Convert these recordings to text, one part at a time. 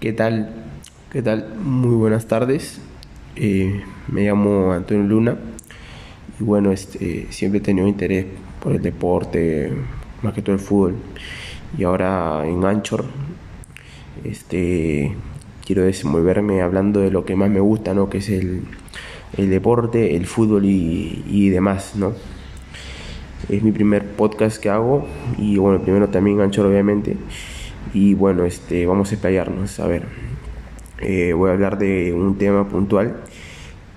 ¿Qué tal? ¿Qué tal? Muy buenas tardes. Eh, me llamo Antonio Luna y bueno, este, siempre he tenido interés por el deporte, más que todo el fútbol. Y ahora en Anchor, este, quiero desenvolverme hablando de lo que más me gusta, ¿no? Que es el, deporte, el fútbol y, y demás, ¿no? Es mi primer podcast que hago y bueno, primero también Anchor obviamente. Y bueno, este, vamos a explayarnos. A ver, eh, voy a hablar de un tema puntual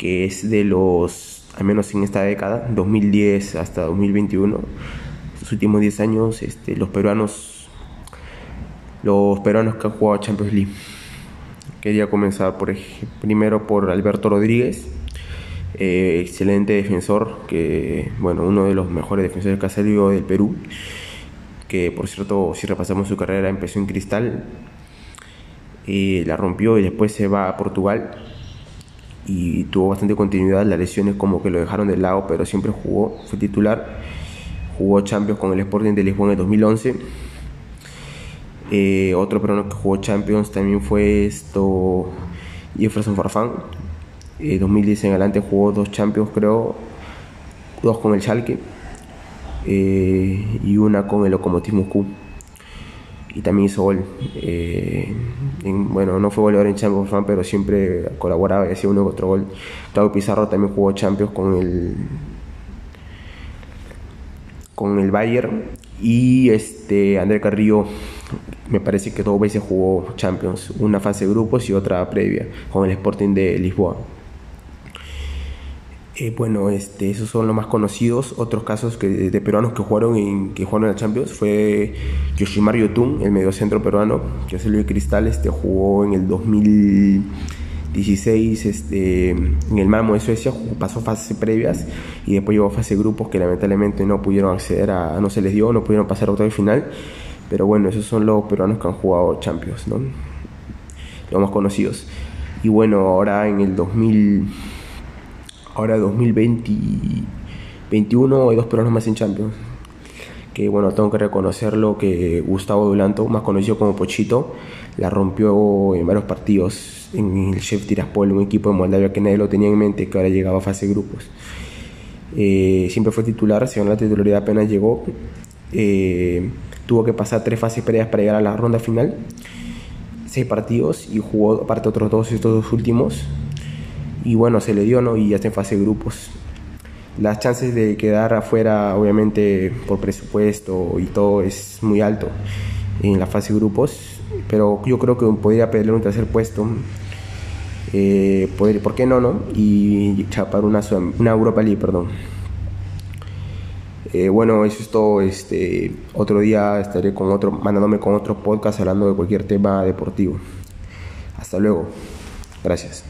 que es de los, al menos en esta década, 2010 hasta 2021, los últimos 10 años, este, los peruanos, los peruanos que han jugado Champions League. Quería comenzar por, primero por Alberto Rodríguez, eh, excelente defensor, que bueno, uno de los mejores defensores que ha salido del Perú que por cierto, si repasamos su carrera, empezó en Cristal, y la rompió y después se va a Portugal y tuvo bastante continuidad. Las lesiones como que lo dejaron de lado, pero siempre jugó, fue titular. Jugó Champions con el Sporting de Lisboa en el 2011. Eh, otro peruano que jugó Champions también fue esto Jefferson Farfán. En 2010 en adelante jugó dos Champions, creo, dos con el Schalke eh, y una con el Lokomotiv Moscú. Y también hizo gol. Eh, bueno, no fue goleador en Champions, pero siempre colaboraba y hacía uno otro gol. Claudio Pizarro también jugó Champions con el con el Bayern y este André Carrillo me parece que dos veces jugó Champions, una fase de grupos y otra previa con el Sporting de Lisboa. Eh, bueno, este, esos son los más conocidos. Otros casos que, de peruanos que jugaron en, que jugaron la Champions fue Yoshimar Yotun, el mediocentro peruano, que es el de Cristal, este, jugó en el 2016 este, en el Malmo de Suecia, pasó fases previas y después llegó a fase grupos que lamentablemente no pudieron acceder a, no se les dio, no pudieron pasar a octavo final. Pero bueno, esos son los peruanos que han jugado Champions, ¿no? Los más conocidos. Y bueno, ahora en el 2000 ahora 2021 hay dos peruanos más en Champions. Que bueno, tengo que reconocerlo que Gustavo Dulanto, más conocido como Pochito, la rompió en varios partidos en el Chef Tiraspol, un equipo de Moldavia que nadie lo tenía en mente, que ahora llegaba a fase grupos. Eh, siempre fue titular, según la titularidad apenas llegó. Eh, tuvo que pasar tres fases previas para llegar a la ronda final, seis partidos y jugó aparte otros dos estos dos últimos y bueno, se le dio, ¿no? Y ya está en fase de grupos. Las chances de quedar afuera, obviamente, por presupuesto y todo, es muy alto en la fase de grupos, pero yo creo que podría pelear un tercer puesto. Eh, ¿Por qué no, no? Y chapar una, una Europa League, perdón. Eh, bueno, eso es todo. Este, otro día estaré con otro, mandándome con otro podcast hablando de cualquier tema deportivo. Hasta luego. Gracias.